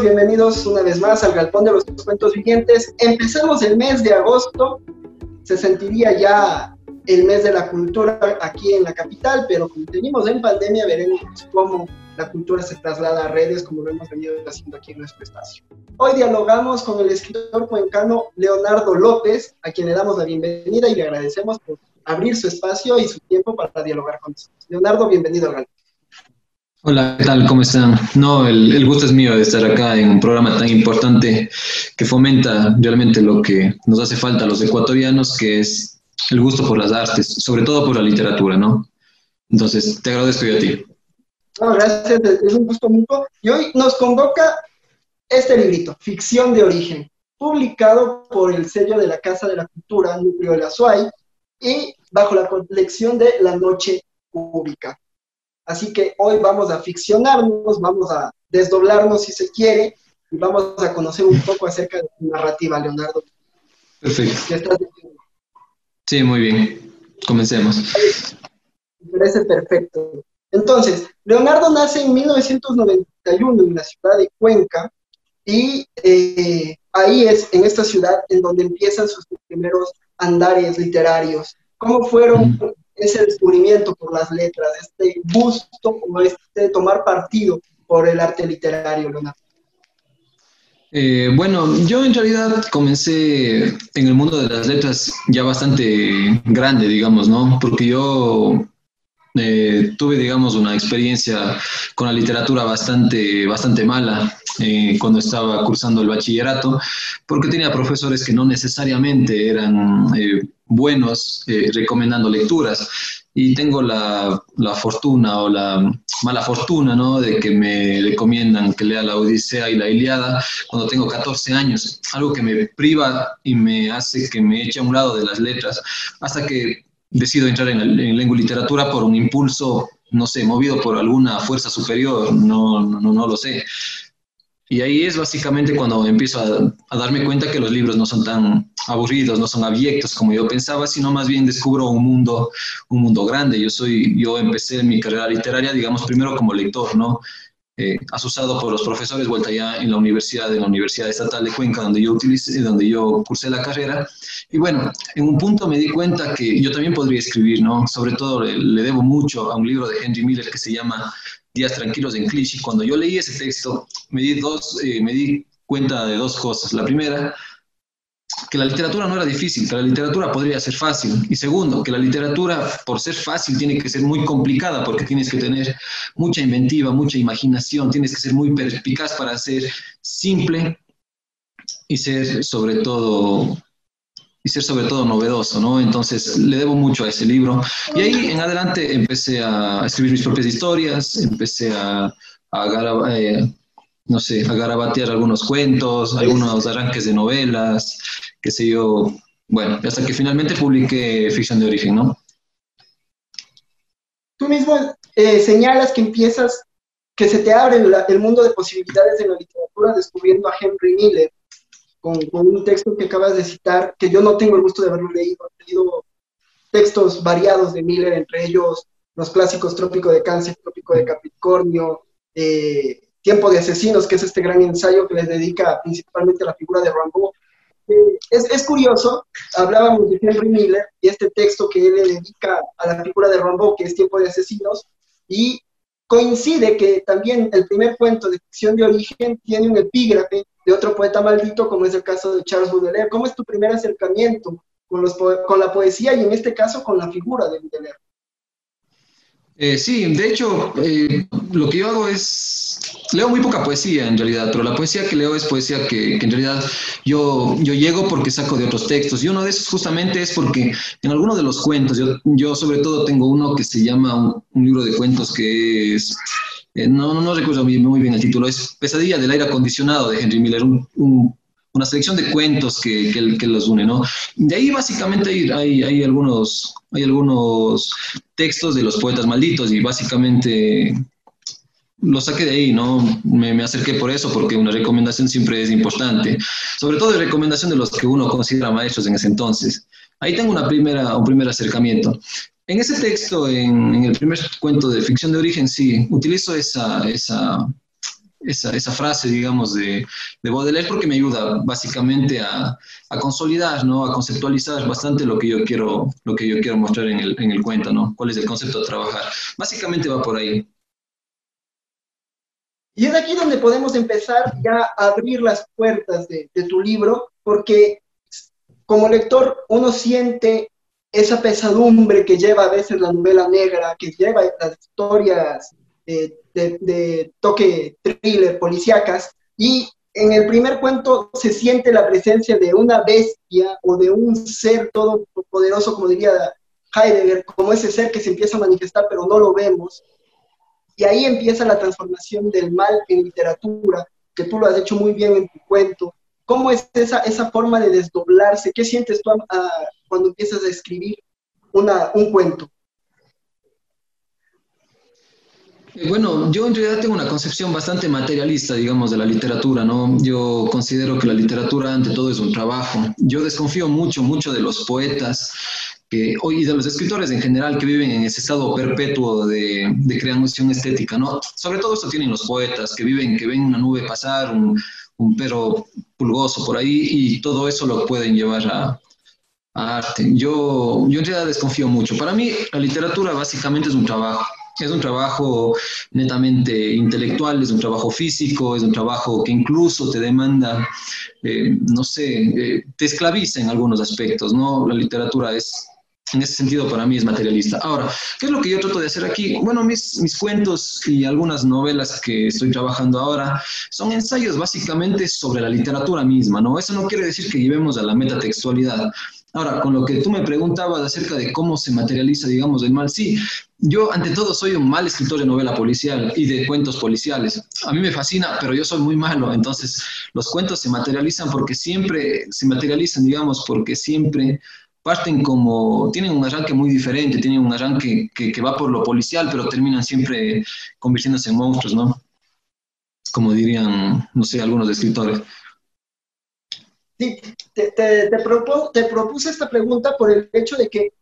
Bienvenidos una vez más al Galpón de los Cuentos Vivientes. Empezamos el mes de agosto, se sentiría ya el mes de la cultura aquí en la capital, pero como tenemos en pandemia veremos cómo la cultura se traslada a redes como lo hemos venido haciendo aquí en nuestro espacio. Hoy dialogamos con el escritor cuencano Leonardo López, a quien le damos la bienvenida y le agradecemos por abrir su espacio y su tiempo para dialogar con nosotros. Leonardo, bienvenido al Galpón. Hola, ¿qué tal? ¿Cómo están? No, el, gusto es mío de estar acá en un programa tan importante que fomenta realmente lo que nos hace falta a los ecuatorianos, que es el gusto por las artes, sobre todo por la literatura, ¿no? Entonces, te agradezco yo a ti. No, gracias, es un gusto mutuo. Y hoy nos convoca este librito, Ficción de Origen, publicado por el sello de la Casa de la Cultura, Núcleo de la SUAY, y bajo la colección de La Noche Pública. Así que hoy vamos a ficcionarnos, vamos a desdoblarnos si se quiere, y vamos a conocer un poco acerca de tu narrativa, Leonardo. Perfecto. ¿Qué estás diciendo? Sí, muy bien. Comencemos. Me parece perfecto. Entonces, Leonardo nace en 1991 en la ciudad de Cuenca y eh, ahí es, en esta ciudad, en donde empiezan sus primeros andares literarios. ¿Cómo fueron. Ese descubrimiento por las letras, este gusto o este tomar partido por el arte literario, Leonardo? Eh, bueno, yo en realidad comencé en el mundo de las letras ya bastante grande, digamos, ¿no? Porque yo eh, tuve, digamos, una experiencia con la literatura bastante, bastante mala eh, cuando estaba cursando el bachillerato, porque tenía profesores que no necesariamente eran eh, buenos eh, recomendando lecturas. Y tengo la, la, fortuna o la mala fortuna, ¿no? De que me recomiendan que lea la Odisea y la Iliada cuando tengo 14 años, algo que me priva y me hace que me eche a un lado de las letras, hasta que decido entrar en, en, lengua y literatura por un impulso, no sé, movido por alguna fuerza superior, no, no, no lo sé. Y ahí es básicamente cuando empiezo a, darme cuenta que los libros no son tan aburridos, no son abyectos como yo pensaba, sino más bien descubro un mundo, un mundo grande. Yo soy, yo empecé mi carrera literaria, digamos, primero como lector, ¿no? eh, por los profesores, vuelta ya en la universidad, en la Universidad Estatal de Cuenca, donde yo utilicé, donde yo cursé la carrera. Y bueno, en un punto me di cuenta que yo también podría escribir, ¿no? Sobre todo le debo mucho a un libro de Henry Miller que se llama Días Tranquilos en Clichy. Cuando yo leí ese texto, me di, dos, eh, me di cuenta de dos cosas. La primera, que la literatura no era difícil, que la literatura podría ser fácil. Y segundo, que la literatura, por ser fácil, tiene que ser muy complicada porque tienes que tener mucha inventiva, mucha imaginación, tienes que ser muy perspicaz para ser simple y ser sobre todo y ser sobre todo novedoso, ¿no? Entonces le debo mucho a ese libro. Y ahí en adelante empecé a escribir mis propias historias, empecé a, a, eh, no sé, a garabatear algunos cuentos, algunos arranques de novelas, qué sé yo, bueno, hasta que finalmente publiqué Ficción de Origen, ¿no? Tú mismo eh, señalas que empiezas, que se te abre el, mundo de posibilidades en la literatura descubriendo a Henry Miller, con, un texto que acabas de citar, que yo no tengo el gusto de haberlo leído, he leído textos variados de Miller, entre ellos los clásicos Trópico de Cáncer, Trópico de Capricornio, eh, Tiempo de Asesinos, que es este gran ensayo que les dedica principalmente a la figura de Rambo. Eh, es, es, curioso, hablábamos de Henry Miller y este texto que él le dedica a la figura de Rambo, que es Tiempo de Asesinos, y coincide que también el primer cuento de ficción de origen tiene un epígrafe de otro poeta maldito, como es el caso de Charles Baudelaire. ¿Cómo es tu primer acercamiento con, los con la poesía y en este caso con la figura de Baudelaire? Eh, sí, de hecho, eh, lo que yo hago es, leo muy poca poesía en realidad, pero la poesía que leo es poesía que, en realidad yo, yo llego porque saco de otros textos. Y uno de esos justamente es porque en alguno de los cuentos, yo, yo sobre todo tengo uno que se llama un, libro de cuentos que es, eh, no, no, recuerdo muy, bien el título, es Pesadilla del aire acondicionado de Henry Miller, un una selección de cuentos que, que, los une, ¿no? De ahí básicamente hay, hay, algunos, hay algunos textos de los poetas malditos y básicamente los saqué de ahí, ¿no? Me, me, acerqué por eso, porque una recomendación siempre es importante, sobre todo de recomendación de los que uno considera maestros en ese entonces. Ahí tengo una primera, un primer acercamiento. En ese texto, en, en el primer cuento de ficción de origen, sí, utilizo esa, esa, esa, esa, frase, digamos, de, de, Baudelaire porque me ayuda básicamente a, a, consolidar, ¿no? A conceptualizar bastante lo que yo quiero, lo que yo quiero mostrar en el, en el cuento, ¿no? ¿Cuál es el concepto de trabajar? Básicamente va por ahí. Y es aquí donde podemos empezar ya a abrir las puertas de, de tu libro, porque como lector uno siente esa pesadumbre que lleva a veces la novela negra, que lleva las historias de, toque thriller, policíacas, y en el primer cuento se siente la presencia de una bestia o de un ser todopoderoso, como diría Heidegger, como ese ser que se empieza a manifestar pero no lo vemos. Y ahí empieza la transformación del mal en literatura, que tú lo has hecho muy bien en tu cuento. ¿Cómo es esa, esa forma de desdoblarse? ¿Qué sientes tú cuando empiezas a escribir una, un cuento? Bueno, yo en realidad tengo una concepción bastante materialista, digamos, de la literatura, ¿no? Yo considero que la literatura ante todo es un trabajo. Yo desconfío mucho, mucho de los poetas que, y de los escritores en general que viven en ese estado perpetuo de, de creación estética, ¿no? Sobre todo esto tienen los poetas, que viven, que ven una nube pasar, un, un perro pulgoso por ahí, y todo eso lo pueden llevar a arte. Yo, yo en realidad desconfío mucho. Para mí, la literatura básicamente es un trabajo es un trabajo netamente intelectual, es un trabajo físico, es un trabajo que incluso te demanda, eh, no sé, eh, te esclaviza en algunos aspectos, ¿no? La literatura es, en ese sentido, para mí es materialista. Ahora, ¿qué es lo que yo trato de hacer aquí? Bueno, mis, mis cuentos y algunas novelas que estoy trabajando ahora son ensayos básicamente sobre la literatura misma, ¿no? Eso no quiere decir que llevemos a la metatextualidad. Ahora, con lo que tú me preguntabas acerca de cómo se materializa, digamos, el mal, sí, yo ante todo soy un mal escritor de novela policial y de cuentos policiales. A mí me fascina, pero yo soy muy malo, entonces los cuentos se materializan porque siempre se materializan, digamos, porque siempre parten como, tienen un arranque muy diferente, tienen un arranque que, va por lo policial, pero terminan siempre convirtiéndose en monstruos, ¿no? Como dirían, no sé, algunos escritores. Sí, te, te, te, propuse esta pregunta por el hecho de que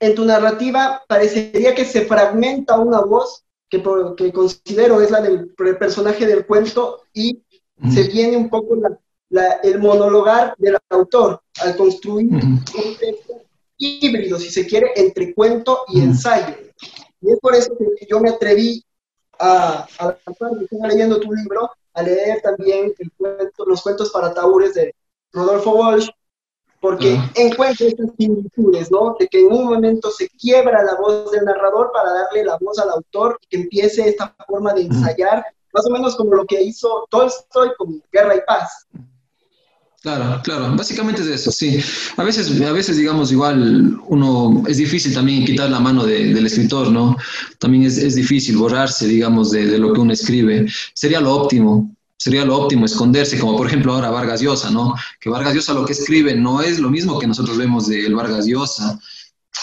en tu narrativa parecería que se fragmenta una voz que, que considero es la del personaje del cuento y se viene un poco la, el monologar del autor al construir un texto híbrido, si se quiere, entre cuento y ensayo. Y es por eso que yo me atreví a, a, a leyendo tu libro, a leer también el cuento, los cuentos para taúres de Rodolfo Walsh, porque encuentra estas similitudes, ¿no? De que en un momento se quiebra la voz del narrador para darle la voz al autor y que empiece esta forma de ensayar, más o menos como lo que hizo Tolstoy con Guerra y Paz. Claro, claro, básicamente es eso, sí. A veces, a veces digamos, igual uno, es difícil también quitar la mano del escritor, ¿no? También es, es difícil borrarse, digamos, de, de, lo que uno escribe. Sería lo óptimo, sería lo óptimo esconderse, como por ejemplo ahora Vargas Llosa, ¿no? Que Vargas Llosa lo que escribe no es lo mismo que nosotros vemos del Vargas Llosa,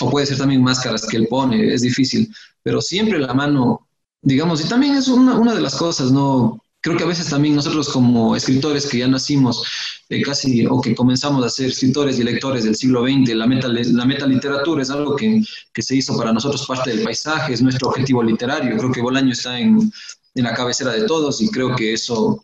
o puede ser también máscaras que él pone, es difícil, pero siempre la mano, digamos, y también es una, una de las cosas, ¿no? Creo que a veces también nosotros como escritores que ya nacimos eh, casi o que comenzamos a ser escritores y lectores del siglo XX, la meta, la meta literatura es algo que, que se hizo para nosotros parte del paisaje, es nuestro objetivo literario. Creo que Bolaño está en, en la cabecera de todos y creo que eso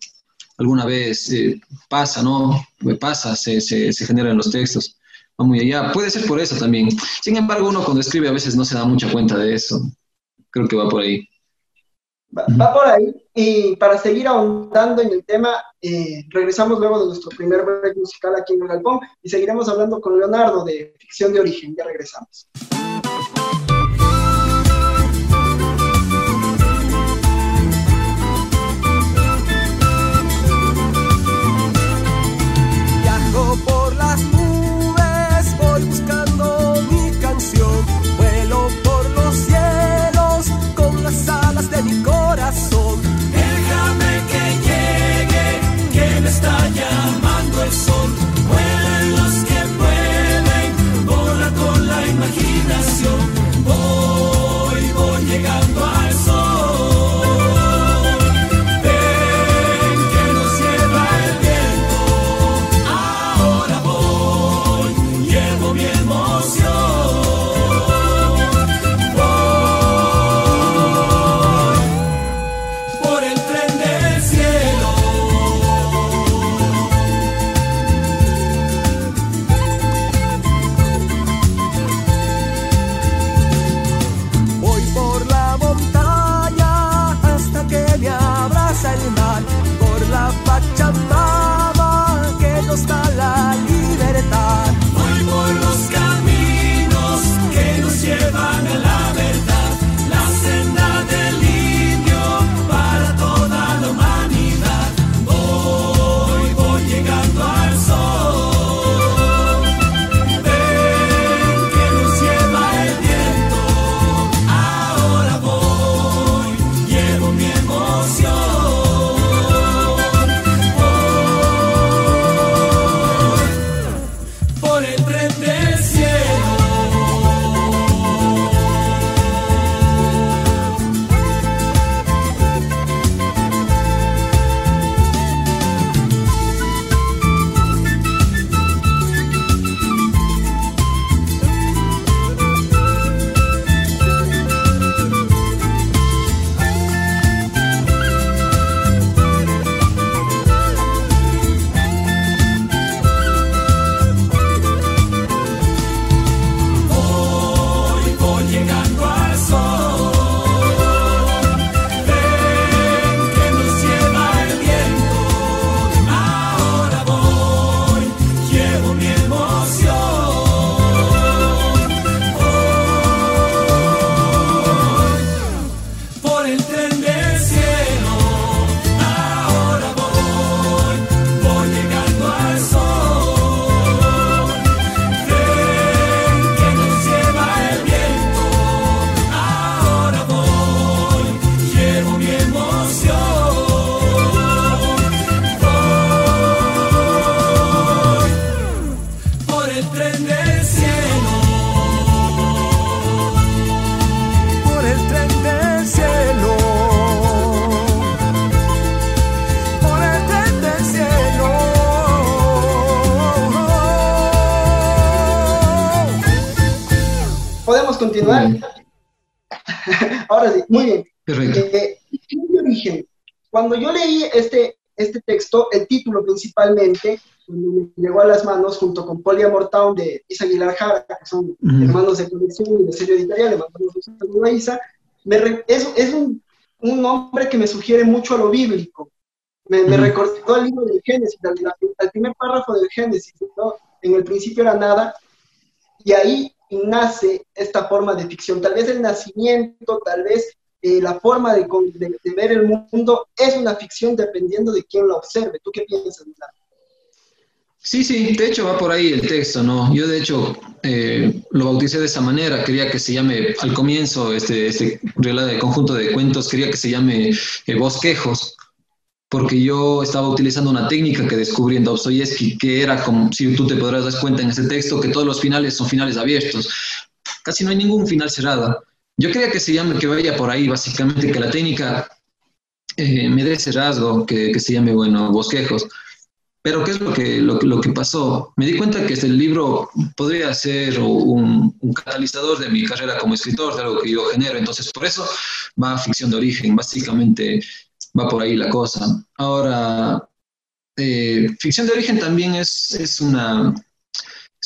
alguna vez eh, pasa, ¿no? Pasa, se, se, se genera en los textos. Va muy allá. Puede ser por eso también. Sin embargo, uno cuando escribe a veces no se da mucha cuenta de eso. Creo que va por ahí. Va, por ahí. Y para seguir ahondando en el tema, eh, regresamos luego de nuestro primer break musical aquí en el Galpón y seguiremos hablando con Leonardo de Ficción de Origen. Ya regresamos. Cuando yo leí este, este texto, el título principalmente, me llegó a las manos junto con Polyamor Town de Isa Aguilar Jara, que son hermanos de colección y de sello editorial, le mandamos un saludo a Isa, es, es un, un, nombre que me sugiere mucho a lo bíblico. Me, me recordó al libro del Génesis, al, al, primer párrafo del Génesis, ¿no? En el principio era nada, y ahí nace esta forma de ficción. Tal vez el nacimiento, tal vez eh, la forma de, de, ver el mundo es una ficción dependiendo de quién la observe. ¿Tú qué piensas, Sí, sí, de hecho va por ahí el texto, ¿no? Yo de hecho eh, lo bauticé de esa manera, quería que se llame, al comienzo, este, este de conjunto de cuentos, quería que se llame eh, Bosquejos, porque yo estaba utilizando una técnica que descubrí en Dostoyevsky, que era como, si tú te podrás dar cuenta en ese texto, que todos los finales son finales abiertos, casi no hay ningún final cerrado. Yo quería que se llame, que vaya por ahí, básicamente, que la técnica eh, me dé ese rasgo, que, que se llame, bueno, Bosquejos pero ¿qué es lo que, lo, lo, que pasó? Me di cuenta que este libro podría ser un, un, catalizador de mi carrera como escritor, de algo que yo genero. Entonces, por eso va ficción de origen, básicamente va por ahí la cosa. Ahora, eh, ficción de origen también es, es una,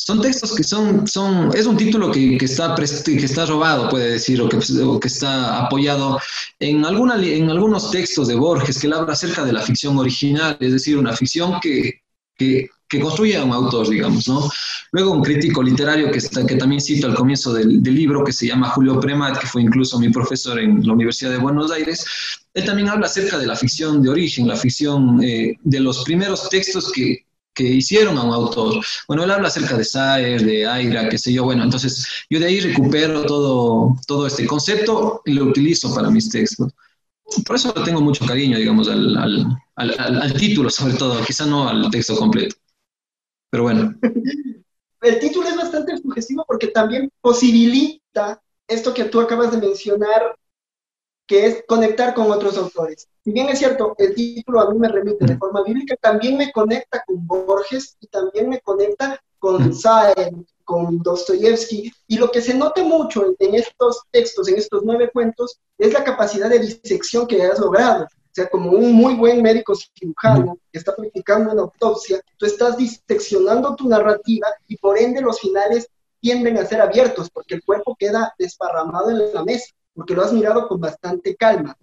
son textos que son, son es un título que, que, está, que está robado, puede decir, o que, que está apoyado en, alguna, en algunos textos de Borges que él habla acerca de la ficción original, es decir, una ficción que, que, que construye a un autor, digamos, ¿no? Luego un crítico literario que, está, que también cito al comienzo del, libro, que se llama Julio Premat, que fue incluso mi profesor en la Universidad de Buenos Aires, él también habla acerca de la ficción de origen, la ficción eh, de los primeros textos que, que hicieron a un autor. Bueno, él habla acerca de Saer, de Aira, qué sé yo. Bueno, entonces yo de ahí recupero todo, todo este concepto y lo utilizo para mis textos. Por eso tengo mucho cariño, digamos, al, al, al, al título, sobre todo, quizá no al texto completo. Pero bueno. El título es bastante sugestivo porque también posibilita esto que tú acabas de mencionar, que es conectar con otros autores. Si bien es cierto, el título a mí me remite de forma bíblica, también me conecta con Borges y también me conecta con Saer, con Dostoyevsky. Y lo que se nota mucho en estos textos, en estos nueve cuentos, es la capacidad de disección que has logrado. O sea, como un muy buen médico cirujano que está practicando una autopsia, tú estás diseccionando tu narrativa y por ende los finales tienden a ser abiertos porque el cuerpo queda desparramado en la mesa porque lo has mirado con bastante calma.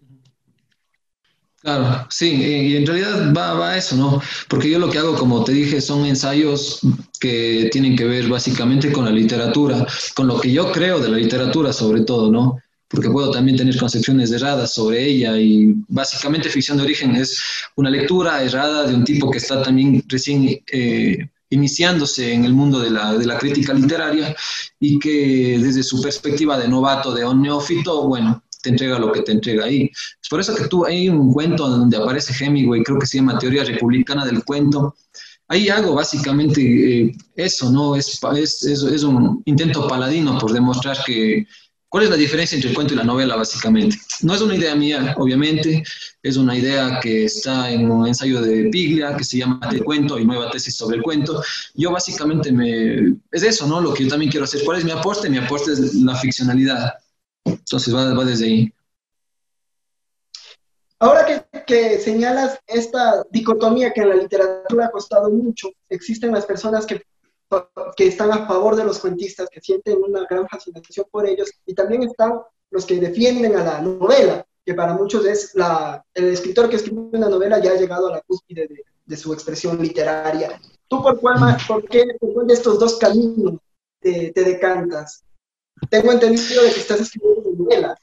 Claro, sí, y en realidad va, a eso, ¿no? Porque yo lo que hago, como te dije, son ensayos que tienen que ver básicamente con la literatura, con lo que yo creo de la literatura sobre todo, ¿no? Porque puedo también tener concepciones erradas sobre ella y básicamente ficción de origen es una lectura errada de un tipo que está también recién eh, iniciándose en el mundo de la, de la, crítica literaria y que desde su perspectiva de novato, de un neófito, bueno, te entrega lo que te entrega ahí. Es por eso que tú hay un cuento donde aparece Hemingway, creo que se llama Teoría Republicana del Cuento. Ahí hago básicamente eh, eso, ¿no? Es, es, es, es un intento paladino por demostrar que, ¿Cuál es la diferencia entre el cuento y la novela, básicamente? No es una idea mía, obviamente, es una idea que está en un ensayo de Piglia que se llama El cuento y nueva tesis sobre el cuento. Yo básicamente me... Es eso, ¿no? Lo que yo también quiero hacer. ¿Cuál es mi aporte? Mi aporte es la ficcionalidad. Entonces va, desde ahí. Ahora que, que, señalas esta dicotomía que en la literatura ha costado mucho, existen las personas que que están a favor de los cuentistas, que sienten una gran fascinación por ellos, y también están los que defienden a la novela, que para muchos es la, el escritor que escribe una novela ya ha llegado a la cúspide de, de su expresión literaria. ¿Tú por, cuál, por qué de estos dos caminos te, te decantas? Tengo entendido de que estás escribiendo novela.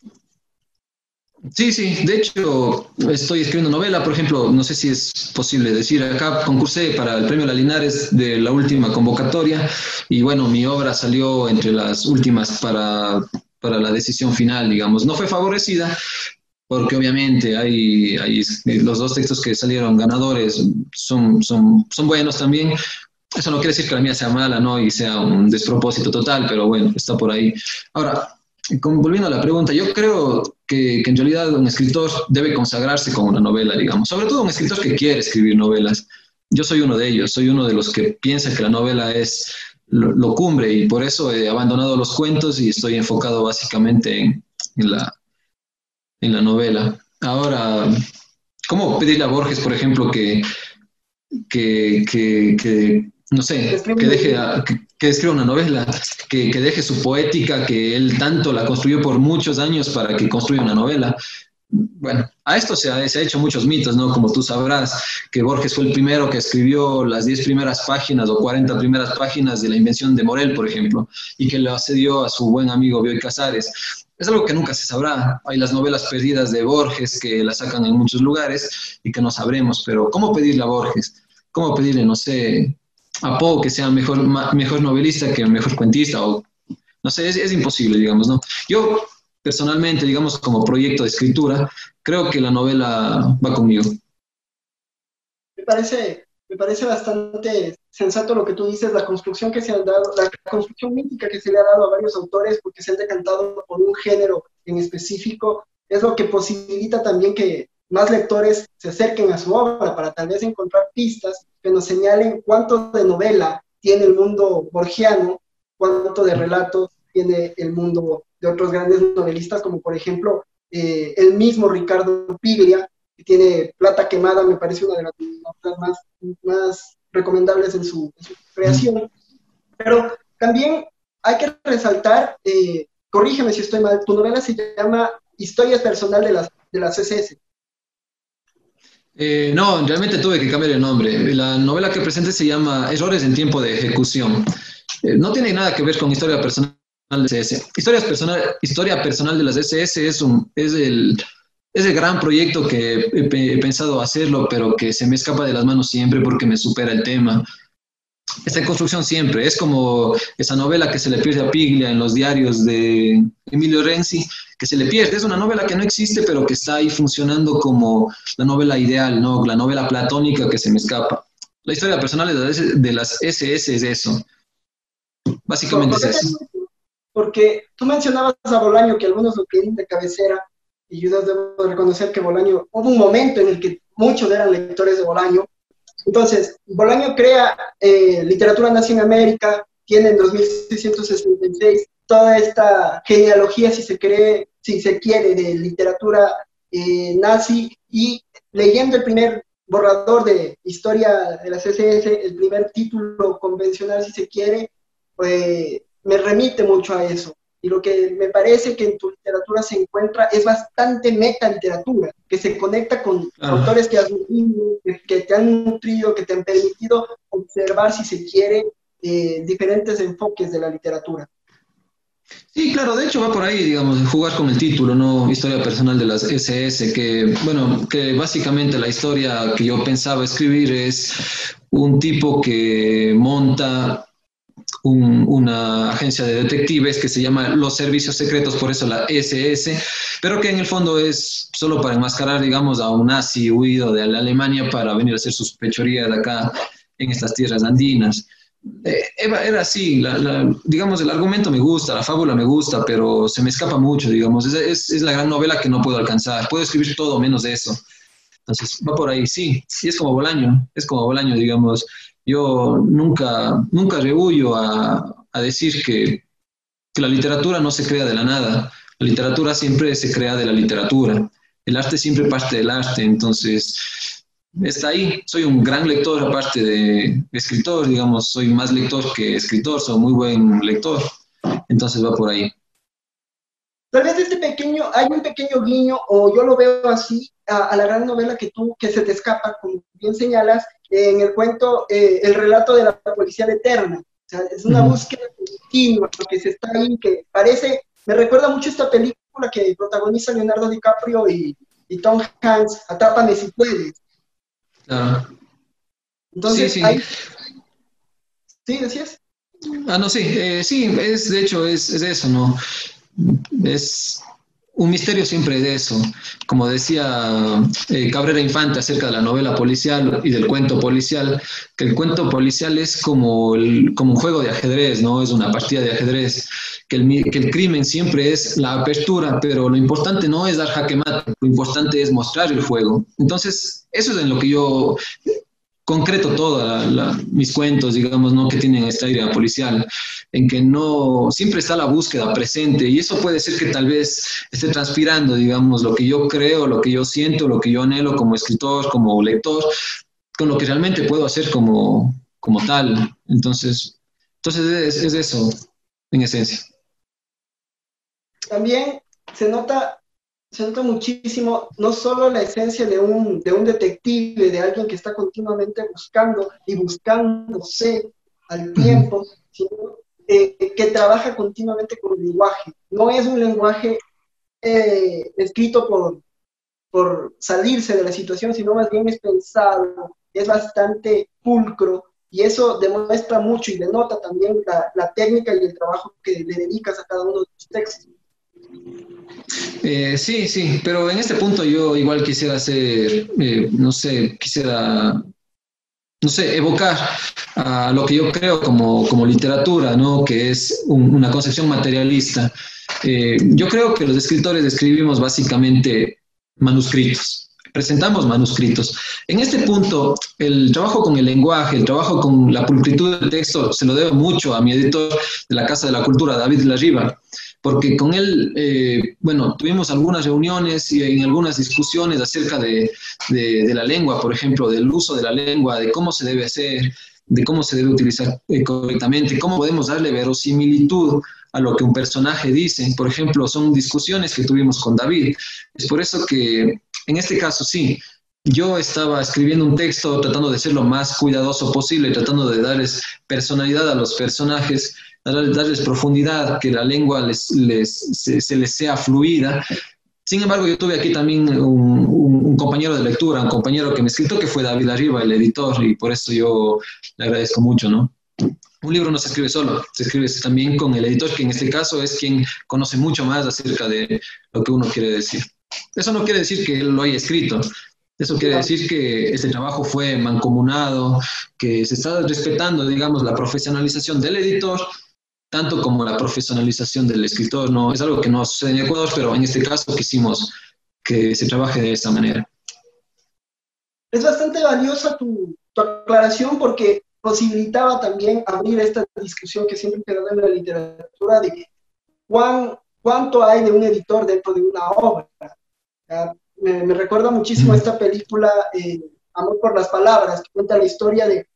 Sí, sí, de hecho estoy escribiendo novela, por ejemplo, no sé si es posible decir, acá concursé para el premio La Linares de la última convocatoria y bueno, mi obra salió entre las últimas para, para la decisión final, digamos. No fue favorecida porque obviamente hay, hay los dos textos que salieron ganadores son, son, son buenos también, eso no quiere decir que la mía sea mala, ¿no? Y sea un despropósito total, pero bueno, está por ahí. Ahora, volviendo a la pregunta, yo creo que, que, en realidad un escritor debe consagrarse con una novela, digamos, sobre todo un escritor que quiere escribir novelas. Yo soy uno de ellos, soy uno de los que piensa que la novela es lo, cumbre y por eso he abandonado los cuentos y estoy enfocado básicamente en, la, en la novela. Ahora, ¿cómo pedirle a Borges, por ejemplo, que, que, no sé, que deje, que, escriba una novela, que, que, deje su poética, que él tanto la construyó por muchos años para que construya una novela bueno, a esto se ha, hecho muchos mitos, ¿no? Como tú sabrás, que Borges fue el primero que escribió las 10 primeras páginas o 40 primeras páginas de la invención de Morel, por ejemplo, y que lo accedió a su buen amigo Bioy Casares. Es algo que nunca se sabrá. Hay las novelas perdidas de Borges que las sacan en muchos lugares y que no sabremos, pero ¿cómo pedirle a Borges? ¿Cómo pedirle, no sé, a Poe que sea mejor, mejor novelista que mejor cuentista? O, no sé, es, es imposible, digamos, ¿no? Yo personalmente, digamos, como proyecto de escritura, creo que la novela va conmigo. Me parece, me parece bastante sensato lo que tú dices, la construcción que se ha dado, la construcción mítica que se le ha dado a varios autores porque se han decantado por un género en específico, es lo que posibilita también que más lectores se acerquen a su obra para tal vez encontrar pistas que nos señalen cuánto de novela tiene el mundo borgiano, cuánto de relatos tiene el mundo de otros grandes novelistas, como por ejemplo eh, el mismo Ricardo Piglia, que tiene Plata Quemada, me parece una de las novelas más, más recomendables en su, creación. Pero también hay que resaltar, eh, corrígeme si estoy mal, tu novela se llama Historia Personal de las, de las CSS. Eh, no, realmente tuve que cambiar el nombre. La novela que presente se llama Errores en tiempo de ejecución. no tiene nada que ver con historia personal de SS. Historias personal, historia personal de las SS es, un, es, el, es el gran proyecto que he, pensado hacerlo, pero que se me escapa de las manos siempre porque me supera el tema. Está en construcción siempre. Es como esa novela que se le pierde a Piglia en los diarios de Emilio Renzi, que se le pierde. Es una novela que no existe, pero que está ahí funcionando como la novela ideal, ¿no? La novela platónica que se me escapa. La historia personal de las SS es eso. Básicamente es eso porque tú mencionabas a Bolaño que algunos lo tienen de cabecera, y yo debo reconocer que Bolaño, hubo un momento en el que muchos eran lectores de Bolaño. Entonces, Bolaño crea eh, Literatura Nazi en América, tiene en 2666 toda esta genealogía, si se cree, si se quiere, de literatura eh, nazi, y leyendo el primer borrador de historia de la CSS, el primer título convencional, si se quiere, pues me remite mucho a eso. Y lo que me parece que en tu literatura se encuentra es bastante meta literatura, que se conecta con autores que, has, que te han nutrido, que te han permitido observar, si se quiere, eh, diferentes enfoques de la literatura. Sí, claro, de hecho va por ahí, digamos, jugar con el título, ¿no? Historia personal de las SS, que, bueno, que básicamente la historia que yo pensaba escribir es un tipo que monta una agencia de detectives que se llama Los Servicios Secretos, por eso la SS, pero que en el fondo es solo para enmascarar, digamos, a un nazi huido de la Alemania para venir a hacer sus pechorías de acá en estas tierras andinas. Eh, era así, digamos, el argumento me gusta, la fábula me gusta, pero se me escapa mucho, digamos, es, es, la gran novela que no puedo alcanzar, puedo escribir todo menos de eso. Entonces, va por ahí, sí, sí es como Bolaño, es como Bolaño, digamos, yo nunca, nunca rehuyo a, decir que, la literatura no se crea de la nada. La literatura siempre se crea de la literatura. El arte siempre parte del arte. Entonces, está ahí. Soy un gran lector aparte de escritor, digamos. Soy más lector que escritor. Soy muy buen lector. Entonces va por ahí. Tal vez este pequeño, hay un pequeño guiño, o yo lo veo así, a, a, la gran novela que tú, que se te escapa, como bien señalas, en el cuento eh, El relato de la policía eterna. O sea, es una búsqueda continua que se está ahí, que parece, me recuerda mucho esta película que protagoniza Leonardo DiCaprio y, Tom Hanks, Atrápame si puedes. Ah. Entonces, sí, sí. ¿Sí decías? Ah, no, sí, eh, sí, es, de hecho, es, es eso, ¿no? Es un misterio siempre de eso. Como decía eh, Cabrera Infante acerca de la novela policial y del cuento policial, que el cuento policial es como, el, como un juego de ajedrez, ¿no? Es una partida de ajedrez, que el, que el crimen siempre es la apertura, pero lo importante no es dar jaque mate, lo importante es mostrar el juego. Entonces, eso es en lo que yo concreto todos mis cuentos, digamos, ¿no? que tienen esta idea policial, en que no, siempre está la búsqueda presente y eso puede ser que tal vez esté transpirando, digamos, lo que yo creo, lo que yo siento, lo que yo anhelo como escritor, como lector, con lo que realmente puedo hacer como, como tal. Entonces, entonces es eso, en esencia. También se nota se nota muchísimo no solo la esencia de un, de un detective, de alguien que está continuamente buscando y buscándose al tiempo, sino eh, que trabaja continuamente con el lenguaje. No es un lenguaje eh, escrito por, por salirse de la situación, sino más bien es pensado, es bastante pulcro y eso demuestra mucho y denota también la, la técnica y el trabajo que le dedicas a cada uno de tus textos. Eh, sí, sí, pero en este punto yo igual quisiera hacer, eh, no sé, quisiera, no sé, evocar a lo que yo creo como, como literatura, ¿no? Que es una concepción materialista. Eh, yo creo que los escritores escribimos básicamente manuscritos presentamos manuscritos. En este punto, el trabajo con el lenguaje, el trabajo con la pulcritud del texto, se lo debo mucho a mi editor de la Casa de la Cultura, David Larriba porque con él, eh, bueno, tuvimos algunas reuniones y en algunas discusiones acerca de, la lengua, por ejemplo, del uso de la lengua, de cómo se debe hacer, de cómo se debe utilizar eh, correctamente, cómo podemos darle verosimilitud a lo que un personaje dice. Por ejemplo, son discusiones que tuvimos con David. Es por eso que en este caso sí, yo estaba escribiendo un texto tratando de ser lo más cuidadoso posible, tratando de darles personalidad a los personajes darles profundidad, que la lengua les, se, les sea fluida. Sin embargo, yo tuve aquí también un, compañero de lectura, un compañero que me escrito que fue David Arriba, el editor, y por eso yo le agradezco mucho, ¿no? Un libro no se escribe solo, se escribe también con el editor, que en este caso es quien conoce mucho más acerca de lo que uno quiere decir. Eso no quiere decir que él lo haya escrito, eso quiere decir que ese trabajo fue mancomunado, que se está respetando, digamos, la profesionalización del editor tanto como la profesionalización del escritor. No es algo que no sucede en Ecuador, pero en este caso quisimos que se trabaje de esa manera. Es bastante valiosa tu, aclaración porque posibilitaba también abrir esta discusión que siempre queda en la literatura de cuán, cuánto hay de un editor dentro de una obra. Me, recuerda muchísimo esta película eh, Amor por las Palabras, que cuenta la historia de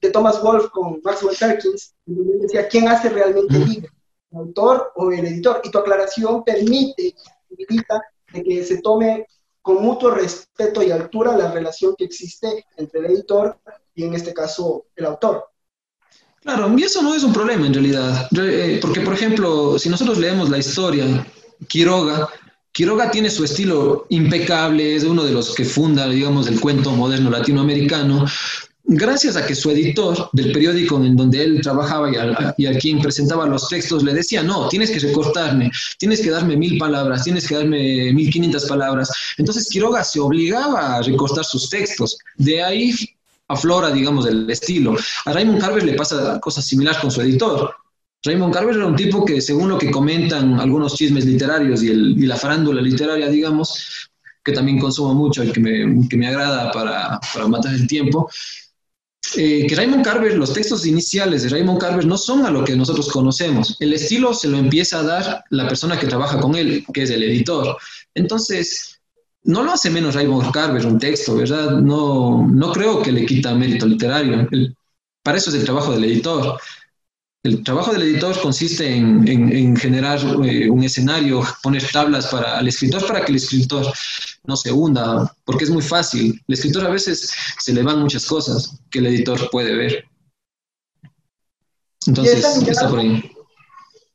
de, Thomas Wolfe con Maxwell Perkins, donde decía, ¿quién hace realmente el libro? ¿El autor o el editor? Y tu aclaración permite, posibilita de que se tome con mutuo respeto y altura la relación que existe entre el editor y en este caso el autor. Claro, y eso no es un problema en realidad, eh, porque por ejemplo, si nosotros leemos la historia, Quiroga, Quiroga tiene su estilo impecable, es uno de los que funda, digamos, el cuento moderno latinoamericano, gracias a que su editor del periódico en donde él trabajaba y a, quien presentaba los textos le decía, no, tienes que recortarme, tienes que darme mil palabras, tienes que darme mil quinientas palabras. Entonces Quiroga se obligaba a recortar sus textos. De ahí aflora, digamos, el estilo. A Raymond Carver le pasa cosas similares con su editor. Raymond Carver era un tipo que, según lo que comentan algunos chismes literarios y, el, y la farándula literaria, digamos, que también consumo mucho y que me, que me agrada para, para matar el tiempo, eh, que Raymond Carver, los textos iniciales de Raymond Carver no son a lo que nosotros conocemos. El estilo se lo empieza a dar la persona que trabaja con él, que es el editor. Entonces, no lo hace menos Raymond Carver un texto, ¿verdad? No, no creo que le quita mérito literario. para eso es el trabajo del editor. El trabajo del editor consiste en, generar eh, un escenario, poner tablas para el escritor para que el escritor no se hunda, porque es muy fácil. El escritor a veces se le van muchas cosas que el editor puede ver. Entonces, está por ahí.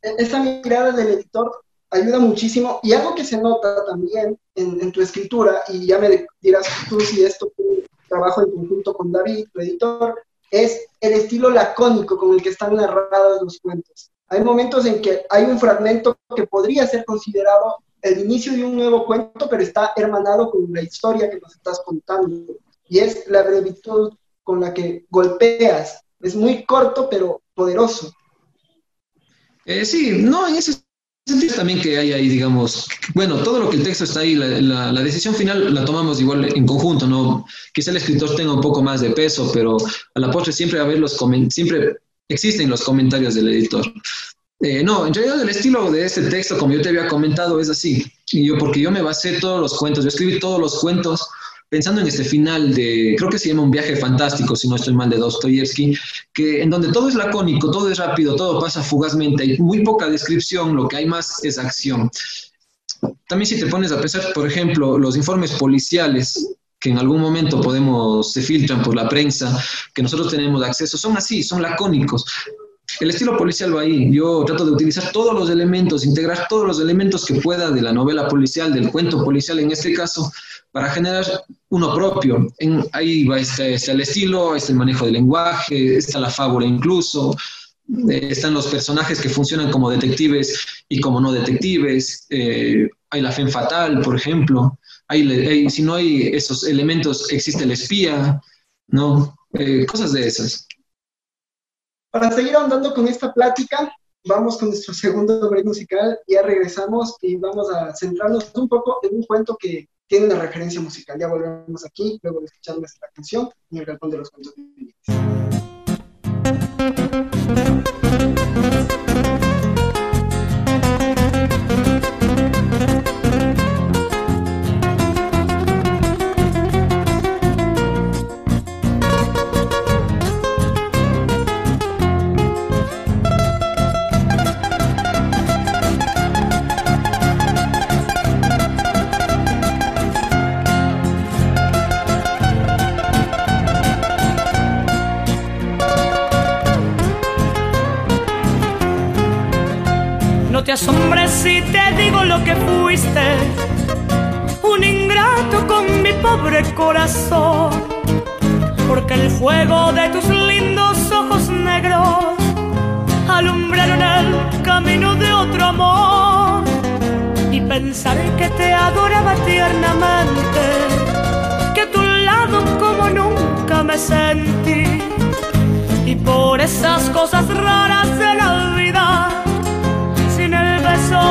Esa mirada del editor ayuda muchísimo y algo que se nota también en, tu escritura, y ya me dirás tú si esto fue trabajo en conjunto con David, tu editor, es el estilo lacónico con el que están narrados los cuentos. Hay momentos en que hay un fragmento que podría ser considerado el inicio de un nuevo cuento, pero está hermanado con la historia que nos estás contando. Y es la brevitud con la que golpeas. Es muy corto, pero poderoso. Eh, sí, no, en ese sentido también que hay ahí, digamos, bueno, todo lo que el texto está ahí, la, la, decisión final la tomamos igual en conjunto, ¿no? Quizá el escritor tenga un poco más de peso, pero a la postre siempre, a ver los siempre existen los comentarios del editor. Eh, no, en realidad el estilo de este texto, como yo te había comentado, es así. Y yo, porque yo me basé todos los cuentos, yo escribí todos los cuentos pensando en este final de, creo que se llama Un viaje fantástico, si no estoy mal, de Dostoyevsky, que en donde todo es lacónico, todo es rápido, todo pasa fugazmente, hay muy poca descripción, lo que hay más es acción. También si te pones a pensar, por ejemplo, los informes policiales que en algún momento podemos, se filtran por la prensa, que nosotros tenemos acceso, son así, son lacónicos. El estilo policial va ahí. Yo trato de utilizar todos los elementos, integrar todos los elementos que pueda de la novela policial, del cuento policial en este caso, para generar uno propio. En, ahí va está el estilo, está el manejo del lenguaje, está la fábula incluso, eh, están los personajes que funcionan como detectives y como no detectives, eh, hay la fe fatal, por ejemplo, hay, si no hay esos elementos, existe el espía, ¿no? Eh, cosas de esas. Para seguir andando con esta plática, vamos con nuestro segundo break musical, ya regresamos y vamos a centrarnos un poco en un cuento que tiene una referencia musical. Ya volvemos aquí, luego de escuchar nuestra canción en el Galpón de los Cuentos. Te si te digo lo que fuiste, un ingrato con mi pobre corazón, porque el fuego de tus lindos ojos negros alumbraron el camino de otro amor. Y pensar que te adoraba tiernamente, que a tu lado como nunca me sentí. Y por esas cosas raras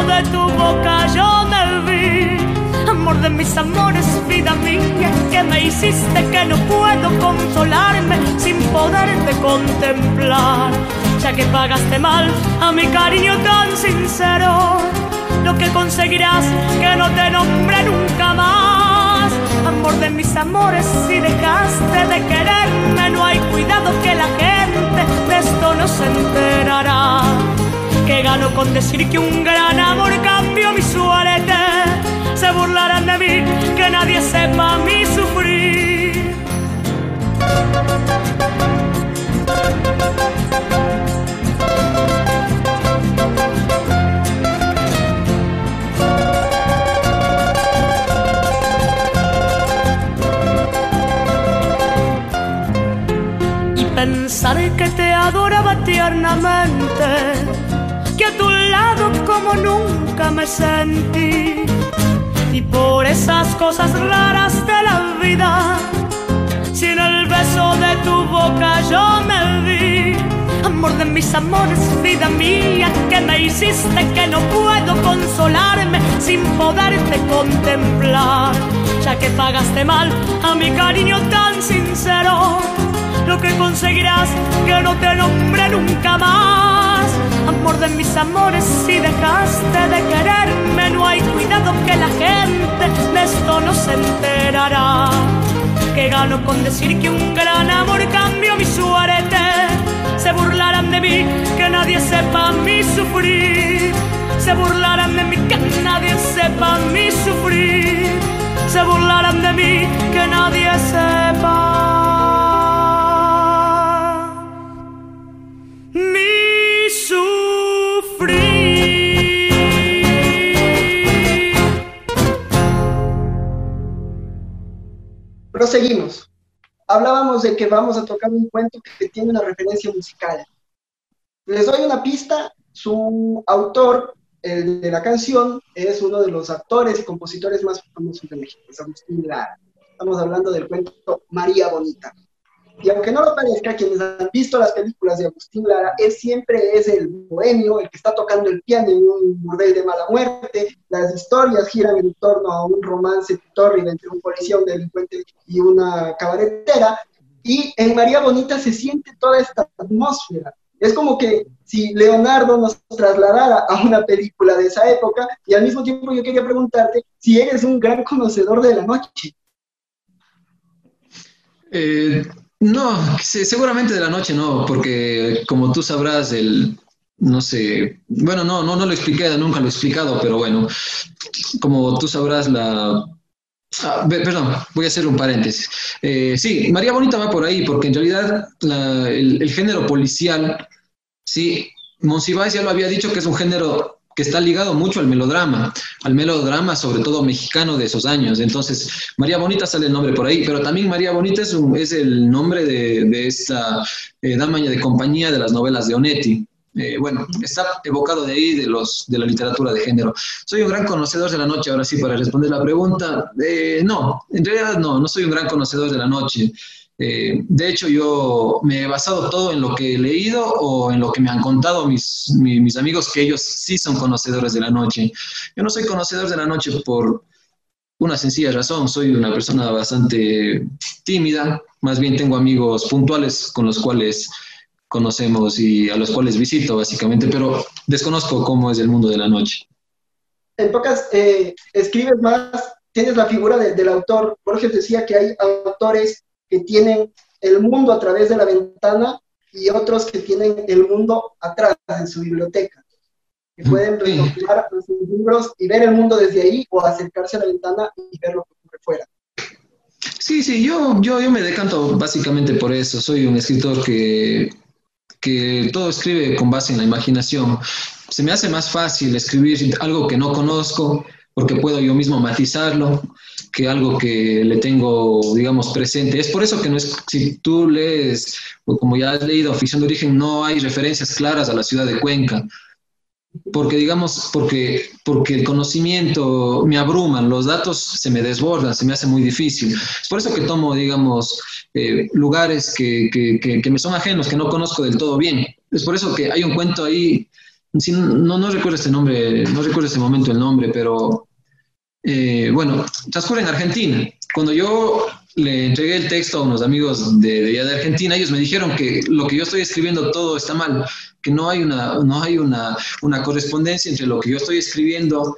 de tu boca yo me vi. Amor de mis amores, vida mía, que me hiciste que no puedo consolarme sin poderte contemplar. Ya que pagaste mal a mi cariño tan sincero, lo que conseguirás que no te nombre nunca más. Amor de mis amores, si dejaste de quererme, no hay cuidado que la gente de esto no se enterará que gano con decir que un gran amor cambió mi suerte. Se burlarán de mí, que nadie sepa mi sufrir. Y pensar que te adoraba tiernamente como nunca me sentí. Y por esas cosas raras de la vida, sin el beso de tu boca yo me vi. Amor de mis amores, vida mía, que me hiciste que no puedo consolarme sin poderte contemplar. Ya que pagaste mal a mi cariño tan sincero, lo que conseguirás que no te nombre nunca más amor de mis amores, si dejaste de quererme, no hay cuidado que la gente de esto no se enterará. Que gano con decir que un gran amor cambió mi suerte. Se burlarán de mí, que nadie sepa mi sufrir. Se burlarán de mí, que nadie sepa mi sufrir. Se burlarán de mí, que nadie sepa. Proseguimos. Hablábamos de que vamos a tocar un cuento que tiene una referencia musical. Les doy una pista. Su autor, el de la canción, es uno de los actores y compositores más famosos de México, es Agustín Lara. Estamos hablando del cuento María Bonita. Y aunque no lo parezca, quienes han visto las películas de Agustín Lara, él siempre es el bohemio, el que está tocando el piano en un burdel de mala muerte. Las historias giran en torno a un romance tórrido entre un policía, un delincuente y una cabaretera. Y en María Bonita se siente toda esta atmósfera. Es como que si Leonardo nos trasladara a una película de esa época, y al mismo tiempo yo quería preguntarte si eres un gran conocedor de la noche. Eh, no, seguramente de la noche no, porque como tú sabrás, el, no sé, bueno, no, no, no lo expliqué, nunca lo he explicado, pero bueno, como tú sabrás, la... Ah, perdón, voy a hacer un paréntesis. Eh, sí, María Bonita va por ahí, porque en realidad el, el, género policial, sí, Monsiváis ya lo había dicho que es un género que está ligado mucho al melodrama, al melodrama sobre todo mexicano de esos años. Entonces, María Bonita sale el nombre por ahí, pero también María Bonita es, el nombre de, de esta eh, dama de compañía de las novelas de Onetti. Eh, bueno, está evocado de ahí, de, los, de la literatura de género. Soy un gran conocedor de la noche, ahora sí, para responder la pregunta. Eh, no, en realidad no, no soy un gran conocedor de la noche. Eh, de hecho, yo me he basado todo en lo que he leído o en lo que me han contado mis, amigos, que ellos sí son conocedores de la noche. Yo no soy conocedor de la noche por una sencilla razón, soy una persona bastante tímida, más bien tengo amigos puntuales con los cuales conocemos y a los cuales visito básicamente, pero desconozco cómo es el mundo de la noche. En pocas, eh, escribes más, tienes la figura del autor. Borges decía que hay autores que tienen el mundo a través de la ventana y otros que tienen el mundo atrás en su biblioteca, que pueden recopilar sus libros y ver el mundo desde ahí o acercarse a la ventana y ver lo que ocurre fuera. Sí, sí, yo, yo, yo me decanto básicamente por eso. Soy un escritor que, que todo escribe con base en la imaginación. Se me hace más fácil escribir algo que no conozco porque puedo yo mismo matizarlo que algo que le tengo, digamos, presente. Es por eso que no es, si tú lees, o como ya has leído Ficción de Origen, no hay referencias claras a la ciudad de Cuenca. Porque, digamos, porque, porque el conocimiento me abruman, los datos se me desbordan, se me hace muy difícil. Es por eso que tomo, digamos, eh, lugares que, que, que, me son ajenos, que no conozco del todo bien. Es por eso que hay un cuento ahí, no, no recuerdo este nombre, no recuerdo este momento el nombre, pero eh, bueno, transcurre en Argentina. Cuando yo le entregué el texto a unos amigos de, de, de Argentina, ellos me dijeron que lo que yo estoy escribiendo todo está mal, que no hay una, no hay una, una correspondencia entre lo que yo estoy escribiendo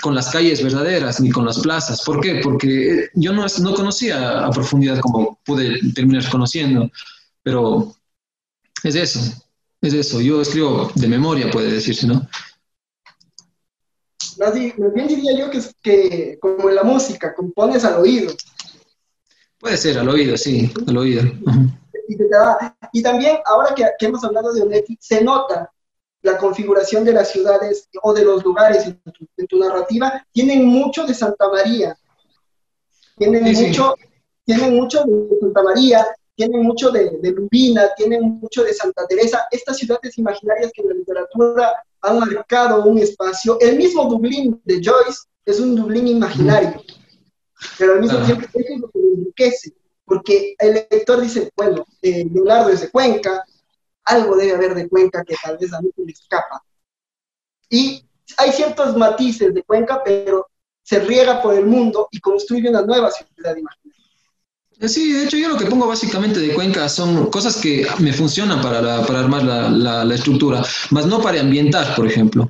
con las calles verdaderas ni con las plazas. ¿Por qué? Porque yo no, no conocía a profundidad como pude terminar conociendo, pero es eso, es eso. Yo escribo de memoria, puede decirse, ¿no? Más bien diría yo que, que como en la música, compones al oído. Puede ser, al oído, sí, al oído. y, también, ahora que, hemos hablado de Onetti, se nota la configuración de las ciudades o de los lugares en tu, narrativa, tienen mucho de Santa María, tienen, mucho, tienen mucho de Santa María, tienen mucho de, de Lubina, tienen mucho de Santa Teresa, estas ciudades imaginarias que en la literatura han marcado un espacio. El mismo Dublín de Joyce es un Dublín imaginario, pero al mismo tiempo es lo que enriquece, porque el lector dice, bueno, eh, Leonardo es de Cuenca, algo debe haber de Cuenca que tal vez a mí me escapa. Y hay ciertos matices de Cuenca, pero se riega por el mundo y construye una nueva ciudad imaginaria. Sí, de hecho yo lo que pongo básicamente de Cuenca son cosas que me funcionan para, para armar la, la, estructura, más no para ambientar, por ejemplo.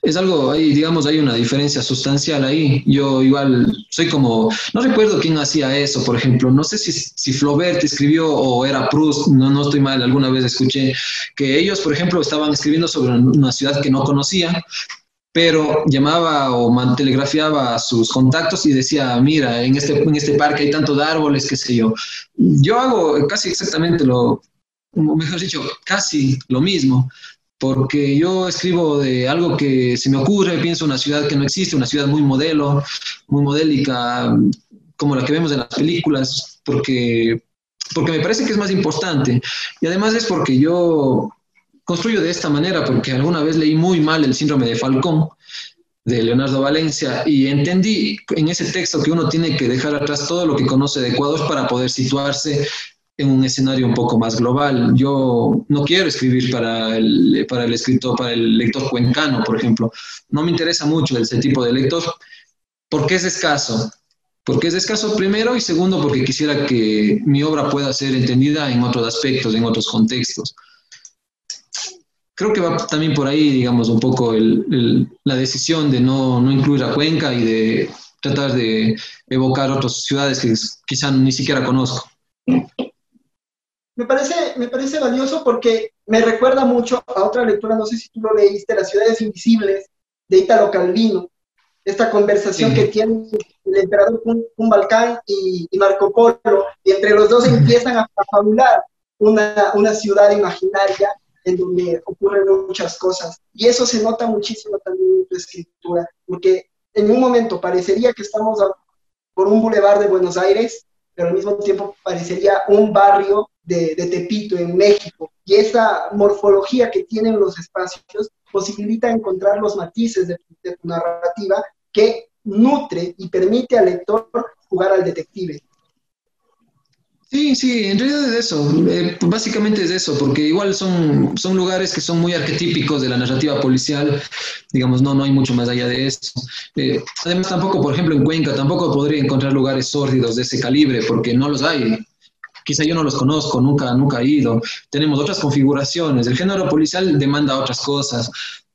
Es algo, digamos, hay una diferencia sustancial ahí. Yo igual soy como, no recuerdo quién hacía eso, por ejemplo, no sé si, si Flaubert escribió o era Proust, no, no estoy mal, alguna vez escuché que ellos, por ejemplo, estaban escribiendo sobre una ciudad que no conocían, pero llamaba o telegrafiaba a sus contactos y decía, mira, en este, en este parque hay tantos árboles, qué sé yo. Yo hago casi exactamente lo, mejor dicho, casi lo mismo, porque yo escribo de algo que se me ocurre, pienso una ciudad que no existe, una ciudad muy modelo, muy modélica, como la que vemos en las películas, porque, porque me parece que es más importante. Y además es porque yo construyo de esta manera porque alguna vez leí muy mal el síndrome de Falcón de Leonardo Valencia y entendí en ese texto que uno tiene que dejar atrás todo lo que conoce de Ecuador para poder situarse en un escenario un poco más global. Yo no quiero escribir para el, para el escritor, para el lector cuencano, por ejemplo. No me interesa mucho ese tipo de lector porque es escaso. Porque es escaso primero y segundo porque quisiera que mi obra pueda ser entendida en otros aspectos, en otros contextos. Creo que va también por ahí, digamos, un poco la decisión de no, no incluir a Cuenca y de tratar de evocar otras ciudades que quizá ni siquiera conozco. Me parece, me parece valioso porque me recuerda mucho a otra lectura, no sé si tú lo leíste, Las ciudades invisibles, de Italo Calvino, esta conversación que tiene el emperador Cumbalcán y, y, Marco Polo, y entre los dos empiezan a, fabular una, una ciudad imaginaria en donde ocurren muchas cosas. Y eso se nota muchísimo también en tu escritura, porque en un momento parecería que estamos por un bulevar de Buenos Aires, pero al mismo tiempo parecería un barrio de, Tepito en México. Y esa morfología que tienen los espacios posibilita encontrar los matices de, tu narrativa que nutre y permite al lector jugar al detective. Sí, sí, en realidad es eso, eh, básicamente es eso, porque igual son, son lugares que son muy arquetípicos de la narrativa policial, digamos, no, no hay mucho más allá de eso. Eh, además, tampoco, por ejemplo, en Cuenca, tampoco podría encontrar lugares sórdidos de ese calibre, porque no los hay quizá yo no los conozco, nunca, nunca he ido. Tenemos otras configuraciones. El género policial demanda otras cosas.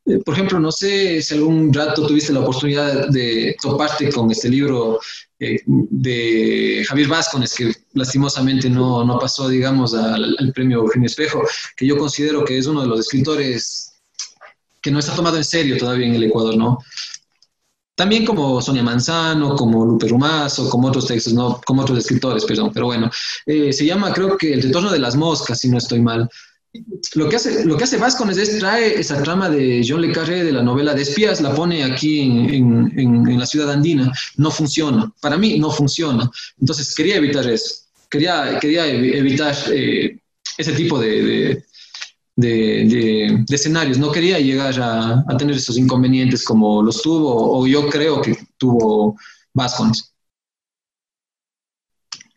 Eh, por ejemplo, no sé si algún rato tuviste la oportunidad de toparte con este libro eh, de Javier Vázquez, que lastimosamente no, no pasó, digamos, al, premio Eugenio Espejo, que yo considero que es uno de los escritores que no está tomado en serio todavía en el Ecuador, ¿no? También como Sonia Manzano, como Lupe Rumazo, como otros textos, no, como otros escritores, perdón. Pero bueno, eh, se llama creo que El retorno de las moscas, si no estoy mal. Lo que hace, lo que hace Vascones es trae esa trama de John Le Carré de la novela de espías, la pone aquí en, en, en, la ciudad andina. No funciona. Para mí no funciona. Entonces quería evitar eso. Quería, quería evitar eh, ese tipo de, de, escenarios. No quería llegar a, tener esos inconvenientes como los tuvo, o yo creo que tuvo Vascones.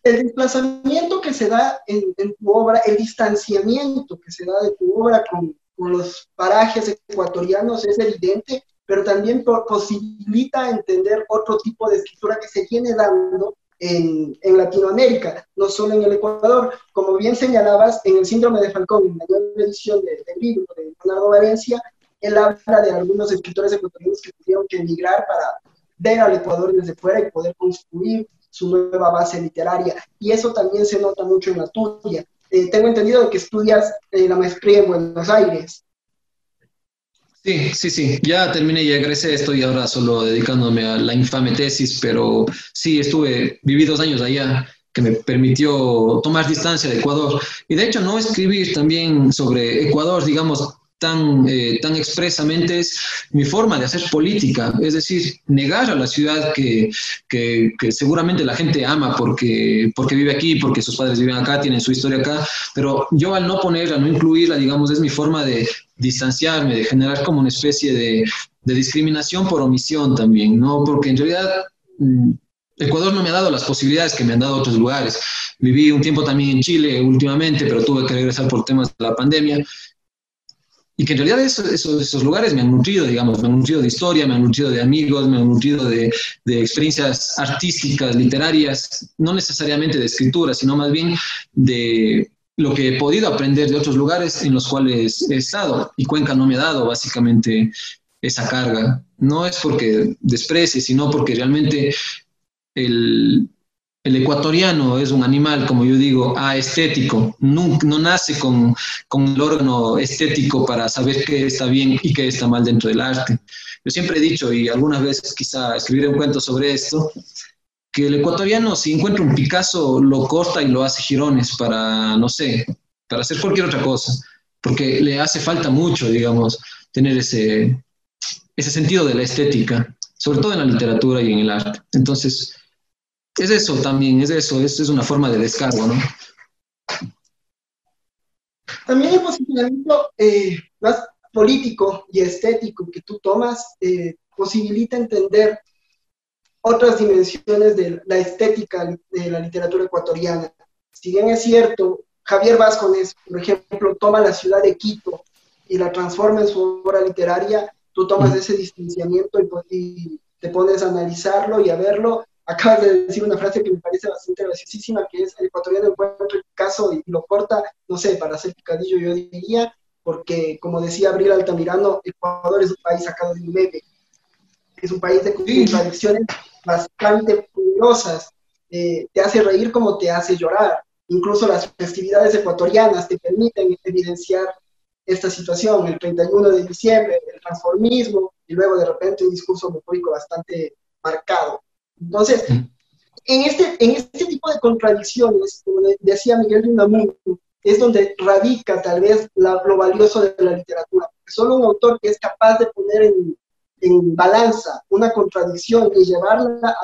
El desplazamiento que se da en, tu obra, el distanciamiento que se da de tu obra con, con los parajes ecuatorianos es evidente, pero también posibilita entender otro tipo de escritura que se viene dando en, en, Latinoamérica, no solo en el Ecuador. Como bien señalabas, en el síndrome de Falcón, en la nueva edición del libro de Leonardo Valencia, él habla de algunos escritores ecuatorianos que tuvieron que emigrar para ver al Ecuador desde fuera y poder construir su nueva base literaria. Y eso también se nota mucho en la tuya. Eh, tengo entendido que estudias eh, la maestría en Buenos Aires. Sí, sí, sí, ya terminé, ya egresé, estoy ahora solo dedicándome a la infame tesis, pero sí, estuve, viví dos años allá que me permitió tomar distancia de Ecuador. Y de hecho, no escribir también sobre Ecuador, digamos, tan, eh, tan expresamente es mi forma de hacer política, es decir, negar a la ciudad que, que, que, seguramente la gente ama porque, porque vive aquí, porque sus padres viven acá, tienen su historia acá, pero yo al no ponerla, no incluirla, digamos, es mi forma de distanciarme, de generar como una especie de, de discriminación por omisión también, ¿no? Porque en realidad... Mm, Ecuador no me ha dado las posibilidades que me han dado otros lugares. Viví un tiempo también en Chile últimamente, pero tuve que regresar por temas de la pandemia y que en realidad esos, lugares me han nutrido, digamos, me han nutrido de historia, me han nutrido de amigos, me han nutrido de, de, experiencias artísticas, literarias, no necesariamente de escritura, sino más bien de lo que he podido aprender de otros lugares en los cuales he estado. Y Cuenca no me ha dado básicamente esa carga. No es porque desprecie, sino porque realmente el, el ecuatoriano es un animal, como yo digo, aestético, no, no nace con, con, el órgano estético para saber qué está bien y qué está mal dentro del arte. Yo siempre he dicho, y algunas veces quizá escribiré un cuento sobre esto, que el ecuatoriano si encuentra un Picasso lo corta y lo hace girones para, no sé, para hacer cualquier otra cosa, porque le hace falta mucho, digamos, tener ese, ese sentido de la estética, sobre todo en la literatura y en el arte. Entonces, es eso también, es eso, es, es una forma de descargo, ¿no? También el posicionamiento eh, más político y estético que tú tomas eh, posibilita entender otras dimensiones de la estética de la literatura ecuatoriana. si bien es cierto, Javier Vázquez, por ejemplo, toma la ciudad de Quito y la transforma en su obra literaria, tú tomas ese distanciamiento y, te pones a analizarlo y a verlo. Acabas de decir una frase que me parece bastante graciosísima, que es el ecuatoriano encuentra el caso y lo corta, no sé, para hacer picadillo yo diría, porque como decía Abril Altamirano, Ecuador es un país sacado de un meme, es un país de contradicciones bastante poderosas, eh, te hace reír como te hace llorar. Incluso las festividades ecuatorianas te permiten evidenciar esta situación, el 31 de diciembre, el transformismo y luego de repente un discurso homofóbico bastante marcado. Entonces, en este, en este tipo de contradicciones, como decía Miguel de Unamuno, es donde radica tal vez lo valioso de la literatura. Solo un autor que es capaz de poner en, en balanza una contradicción y llevarla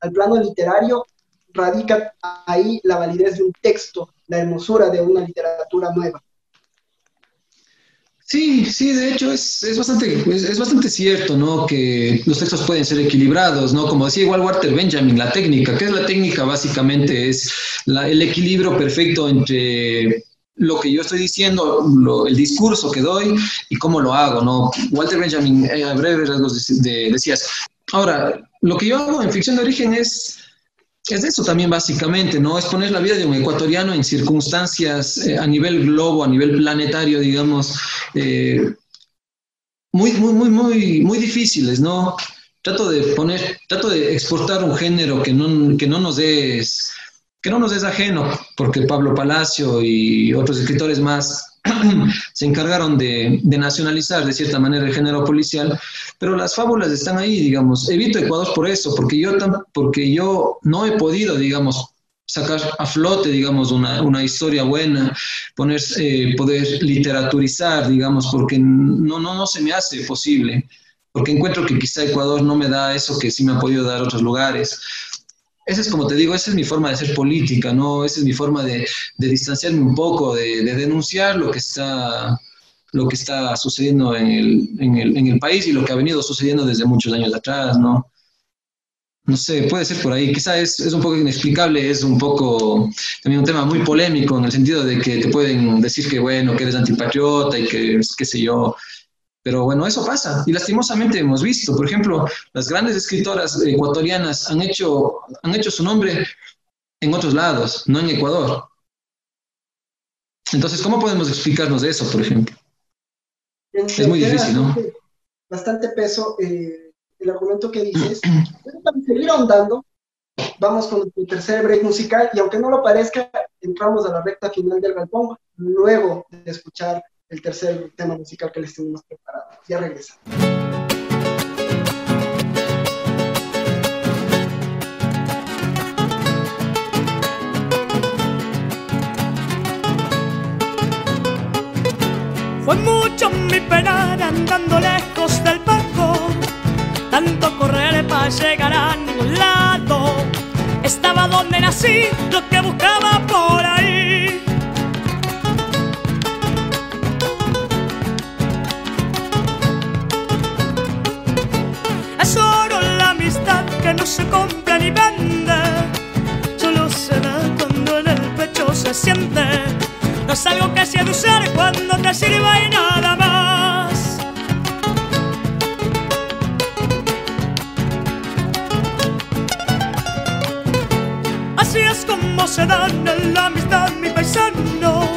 al plano literario, radica ahí la validez de un texto, la hermosura de una literatura nueva. Sí, sí, de hecho es, es bastante, es, bastante cierto, ¿no? Que los textos pueden ser equilibrados, ¿no? Como decía igual Walter Benjamin, la técnica, ¿qué es la técnica? Básicamente es el equilibrio perfecto entre lo que yo estoy diciendo, el discurso que doy y cómo lo hago, ¿no? Walter Benjamin, eh, a breves rasgos decías. Ahora, lo que yo hago en ficción de origen es es eso también básicamente, ¿no? Es poner la vida de un ecuatoriano en circunstancias eh, a nivel globo, a nivel planetario, digamos, eh, muy, muy, muy, muy, muy difíciles, ¿no? Trato de poner, trato de exportar un género que no, que no nos es, que no nos es ajeno, porque Pablo Palacio y otros escritores más se encargaron de, nacionalizar de cierta manera el género policial, pero las fábulas están ahí, digamos. Evito Ecuador por eso, porque yo, porque yo no he podido, digamos, sacar a flote, digamos, una, historia buena, poner, eh, poder literaturizar, digamos, porque no, no, no se me hace posible, porque encuentro que quizá Ecuador no me da eso que sí me ha podido dar otros lugares. Esa es como te digo, esa es mi forma de hacer política, ¿no? Esa es mi forma de, distanciarme un poco, de, denunciar lo que está lo que está sucediendo en el, en, el, en el, país y lo que ha venido sucediendo desde muchos años atrás, ¿no? No sé, puede ser por ahí. Quizá es, es un poco inexplicable, es un poco también un tema muy polémico en el sentido de que te pueden decir que, bueno, que eres antipatriota y que, qué sé yo, pero bueno, eso pasa. Y lastimosamente hemos visto, por ejemplo, las grandes escritoras ecuatorianas han hecho, han hecho su nombre en otros lados, no en Ecuador. Entonces, ¿cómo podemos explicarnos de eso, por ejemplo? Es muy difícil, ¿no? Bastante peso eh, el argumento que dices. para seguir ahondando, vamos con el tercer break musical y aunque no lo parezca, entramos a la recta final del galpón luego de escuchar el tercer tema musical que les tenemos preparado. Ya regresa. Fue mucho mi penar andando lejos del parco, tanto correr para llegar a ningún lado. Estaba donde nací, lo que buscaba por ahí se compra ni vende, solo se da cuando en el pecho se siente. No es algo que seducir cuando te sirva y nada más. Así es como se dan en la amistad mis paisanos.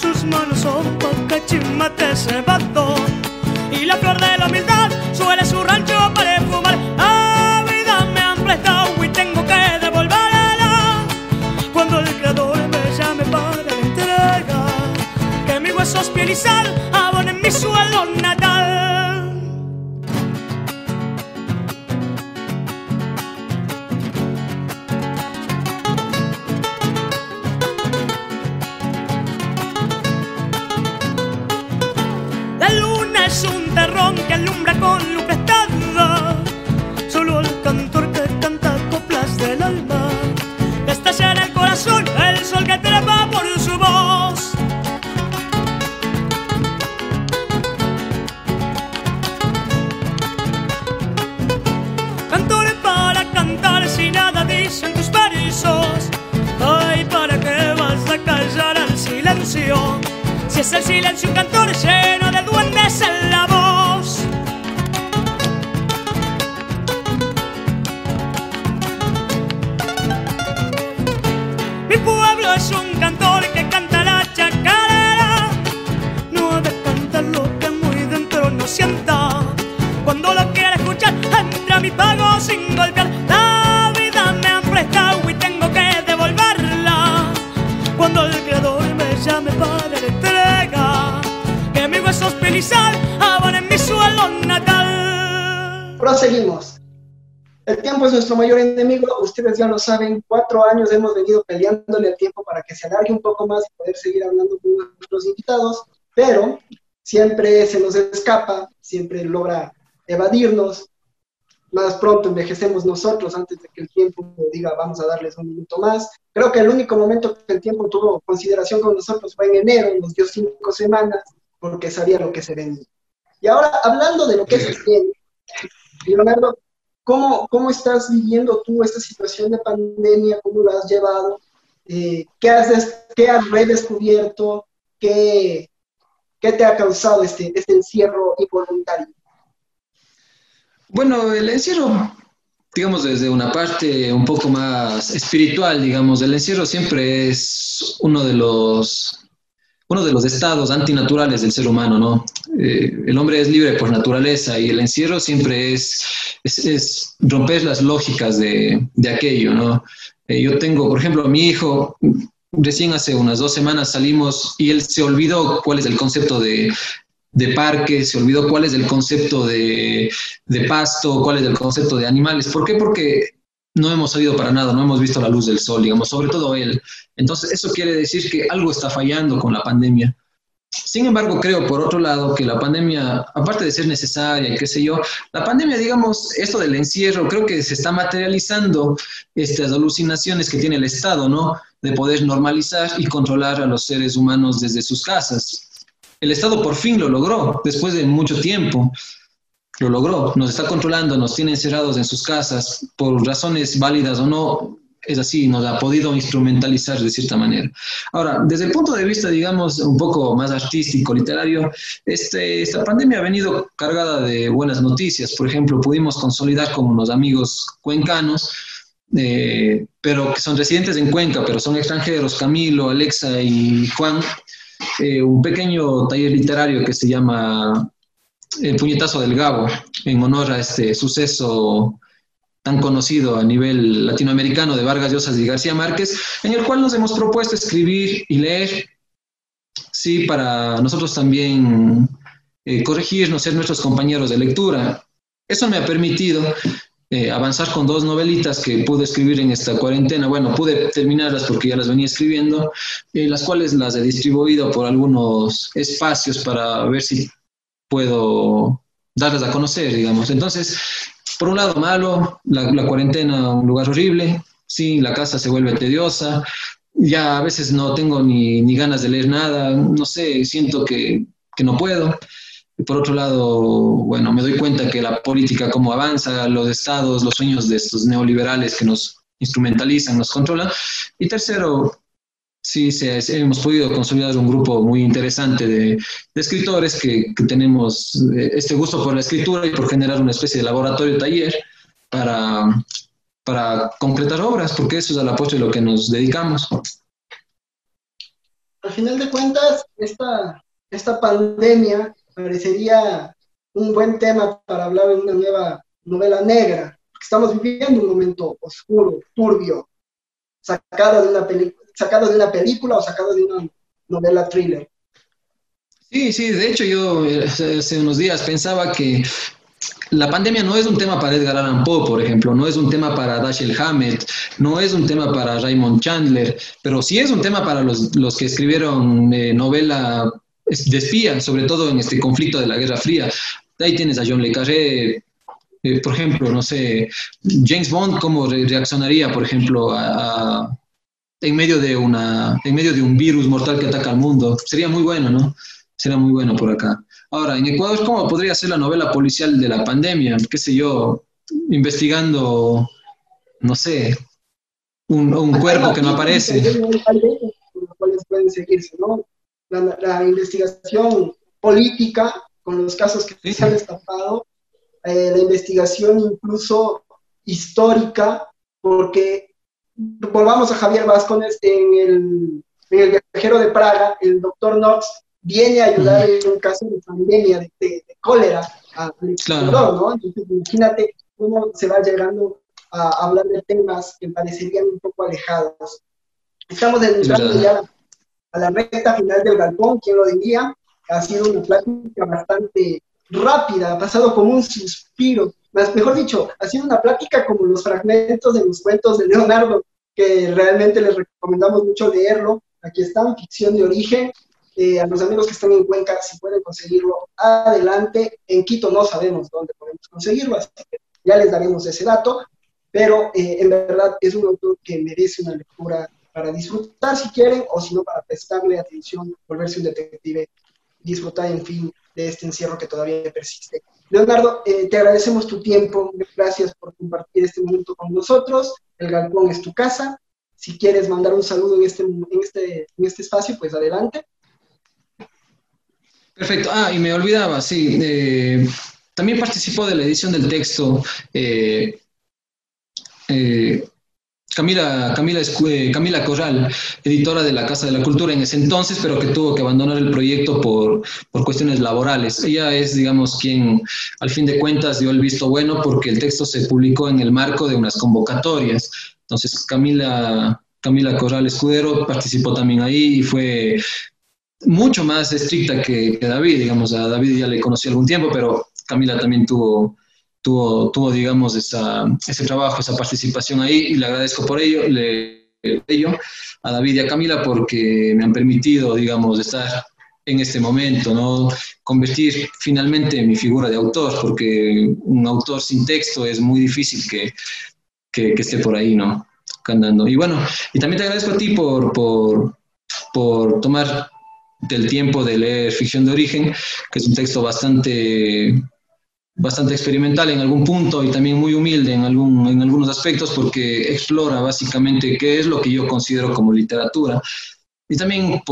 Sus manos son chimate cebado y la flor de la humildad suele su Abon en mi suelo natal. La luna es un terrón que alumbra con luz es un cantor lleno de duendes en la voz. Mi pueblo es un cantor que canta la chacarera. No ha de cantar lo que muy dentro no sienta. Cuando lo quiere escuchar, entra mi pago sin golpear. La vida me ha prestado huesos pelizar en mi suelo natal. Proseguimos. El tiempo es nuestro mayor enemigo, ustedes ya lo saben, cuatro años hemos venido peleándole el tiempo para que se alargue un poco más y poder seguir hablando con nuestros invitados, pero siempre se nos escapa, siempre logra evadirnos, más pronto envejecemos nosotros antes de que el tiempo diga vamos a darles un minuto más. Creo que el único momento que el tiempo tuvo consideración con nosotros fue en enero, nos dio cinco semanas, porque sabía lo que se venía. Y ahora, hablando de lo que se viene, Leonardo, ¿Cómo, ¿Cómo estás viviendo tú esta situación de pandemia? ¿Cómo lo has llevado? Eh, ¿qué, has ¿Qué has redescubierto? ¿Qué, ¿Qué te ha causado este, este encierro involuntario? Bueno, el encierro, digamos, desde una parte un poco más espiritual, digamos, el encierro siempre es uno de los uno de los estados antinaturales del ser humano, ¿no? Eh, el hombre es libre por naturaleza y el encierro siempre es, es, romper las lógicas de, de aquello, ¿no? Eh, yo tengo, por ejemplo, mi hijo, recién hace unas dos semanas salimos y él se olvidó cuál es el concepto de, de parque, se olvidó cuál es el concepto de, de, pasto, cuál es el concepto de animales. ¿Por qué? Porque no hemos salido para nada, no hemos visto la luz del sol, digamos, sobre todo él. Entonces, eso quiere decir que algo está fallando con la pandemia. Sin embargo, creo, por otro lado, que la pandemia, aparte de ser necesaria, qué sé yo, la pandemia, digamos, esto del encierro, creo que se está materializando estas alucinaciones que tiene el Estado, ¿no? De poder normalizar y controlar a los seres humanos desde sus casas. El Estado por fin lo logró, después de mucho tiempo lo logró, nos está controlando, nos tiene encerrados en sus casas por razones válidas o no, es así, nos ha podido instrumentalizar de cierta manera. Ahora, desde el punto de vista, digamos, un poco más artístico, literario, este, esta pandemia ha venido cargada de buenas noticias. Por ejemplo, pudimos consolidar con unos amigos cuencanos, eh, pero que son residentes en Cuenca, pero son extranjeros, Camilo, Alexa y Juan, eh, un pequeño taller literario que se llama el puñetazo del Gabo, en honor a este suceso tan conocido a nivel latinoamericano de Vargas Llosa y García Márquez, en el cual nos hemos propuesto escribir y leer, sí, para nosotros también eh, corregirnos, ser nuestros compañeros de lectura. Eso me ha permitido eh, avanzar con dos novelitas que pude escribir en esta cuarentena. Bueno, pude terminarlas porque ya las venía escribiendo, eh, las cuales las he distribuido por algunos espacios para ver si puedo darles a conocer, digamos. Entonces, por un lado, malo, la, cuarentena, un lugar horrible, sí, la casa se vuelve tediosa, ya a veces no tengo ni, ni ganas de leer nada, no sé, siento que, que no puedo. Y por otro lado, bueno, me doy cuenta que la política, cómo avanza, los estados, los sueños de estos neoliberales que nos instrumentalizan, nos controlan. Y tercero, sí, hemos podido consolidar un grupo muy interesante de, escritores que, tenemos eh, este gusto por la escritura y por generar una especie de laboratorio taller para, para concretar obras, porque eso es a la postre lo que nos dedicamos. Al final de cuentas, esta, esta pandemia parecería un buen tema para hablar de una nueva novela negra, porque estamos viviendo un momento oscuro, turbio, sacado de una película sacado de una película o sacado de una novela thriller. Sí, sí, de hecho yo eh, hace unos días pensaba que la pandemia no es un tema para Edgar Allan Poe, por ejemplo, no es un tema para Dashiell Hammett, no es un tema para Raymond Chandler, pero sí es un tema para los, los que escribieron eh, novela de espía, sobre todo en este conflicto de la Guerra Fría. Ahí tienes a John Le Carré, eh, por ejemplo, no sé, James Bond, ¿cómo reaccionaría, por ejemplo, a en medio de una, en medio de un virus mortal que ataca al mundo. Sería muy bueno, ¿no? Sería muy bueno por acá. Ahora, en Ecuador, ¿cómo podría ser la novela policial de la pandemia? ¿Qué sé yo? Investigando, no sé, un, un cuerpo que no aparece. pueden seguirse, ¿no? la, investigación política con los casos que se han destapado, eh, la investigación incluso histórica, porque volvamos a Javier Vázquez en el, en el viajero de Praga, el doctor Knox viene a ayudar en un caso de pandemia de, cólera al ¿no? Entonces, imagínate cómo se va llegando a hablar de temas que parecerían un poco alejados. Estamos entrando ya a la recta final del galpón, ¿quién lo diría? Ha sido una plática bastante rápida, ha pasado como un suspiro, más mejor dicho, ha sido una plática como los fragmentos de los cuentos de Leonardo, que realmente les recomendamos mucho leerlo. Aquí están, ficción de origen. Eh, a los amigos que están en Cuenca, si pueden conseguirlo, adelante. En Quito no sabemos dónde podemos conseguirlo, así que ya les daremos ese dato pero eh, en verdad es un autor que merece una lectura para disfrutar si quieren, o si no, para prestarle atención, volverse un detective, disfrutar, en fin, de este encierro que todavía persiste. Leonardo, eh, te agradecemos tu tiempo, gracias por compartir este momento con nosotros. El galpón es tu casa. Si quieres mandar un saludo en este, en este, en este espacio, pues adelante. Perfecto. Ah, y me olvidaba, sí. Eh, también participó de la edición del texto eh, Camila, Camila, eh, Camila Corral, editora de la Casa de la Cultura en ese entonces, pero que tuvo que abandonar el proyecto por, por, cuestiones laborales. Ella es, digamos, quien al fin de cuentas dio el visto bueno porque el texto se publicó en el marco de unas convocatorias. Entonces, Camila, Camila Corral Escudero participó también ahí y fue mucho más estricta que, que David, digamos, a David ya le conocí algún tiempo, pero Camila también tuvo tuvo, tuvo digamos, esa, ese trabajo, esa participación ahí y le agradezco por ello, le, ello a David y a Camila porque me han permitido, digamos, estar en este momento, ¿no? Convertir finalmente mi figura de autor, porque un autor sin texto es muy difícil que, que, esté por ahí, ¿no? Cantando. Y bueno, y también te agradezco a ti por, por, por tomar del tiempo de leer Ficción de Origen, que es un texto bastante bastante experimental en algún punto y también muy humilde en, algún, en algunos aspectos porque explora básicamente qué es lo que yo considero como literatura. Y también,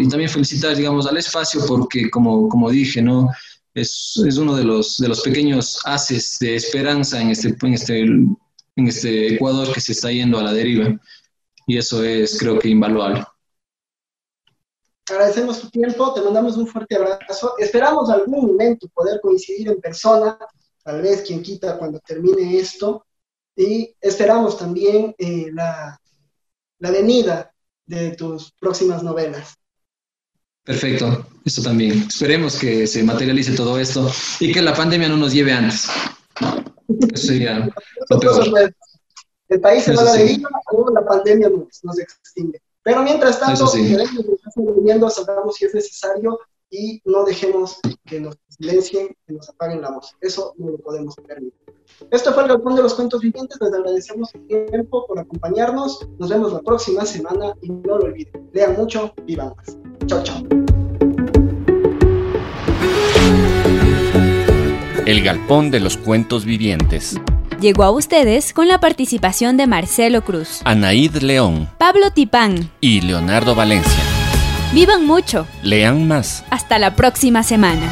y también felicitar, digamos, al espacio porque, como, como dije, ¿no? Es, es, uno de los, de los pequeños haces de esperanza en este, en, este, en este Ecuador que se está yendo a la deriva. Y eso es, creo que, invaluable agradecemos tu tiempo, te mandamos un fuerte abrazo. Esperamos algún momento poder coincidir en persona, tal vez quien quita cuando termine esto. Y esperamos también eh, la, la venida de tus próximas novelas. Perfecto, eso también. Esperemos que se materialice todo esto y que la pandemia no nos lleve antes. Eso sería lo peor. El país se va a la deriva la pandemia nos, nos extingue. Pero mientras tanto, viviendo, salgamos si es necesario y no dejemos que nos silencien, que nos apaguen la voz. Eso no lo podemos permitir. Esto fue el Galpón de los Cuentos Vivientes. Les agradecemos el tiempo por acompañarnos. Nos vemos la próxima semana y no lo olviden. Lean mucho, vivan más. Chao, chao. El Galpón de los Cuentos Vivientes. Llegó a ustedes con la participación de Marcelo Cruz, Anaíd León, Pablo Tipán y Leonardo Valencia. Vivan mucho. Lean más. Hasta la próxima semana.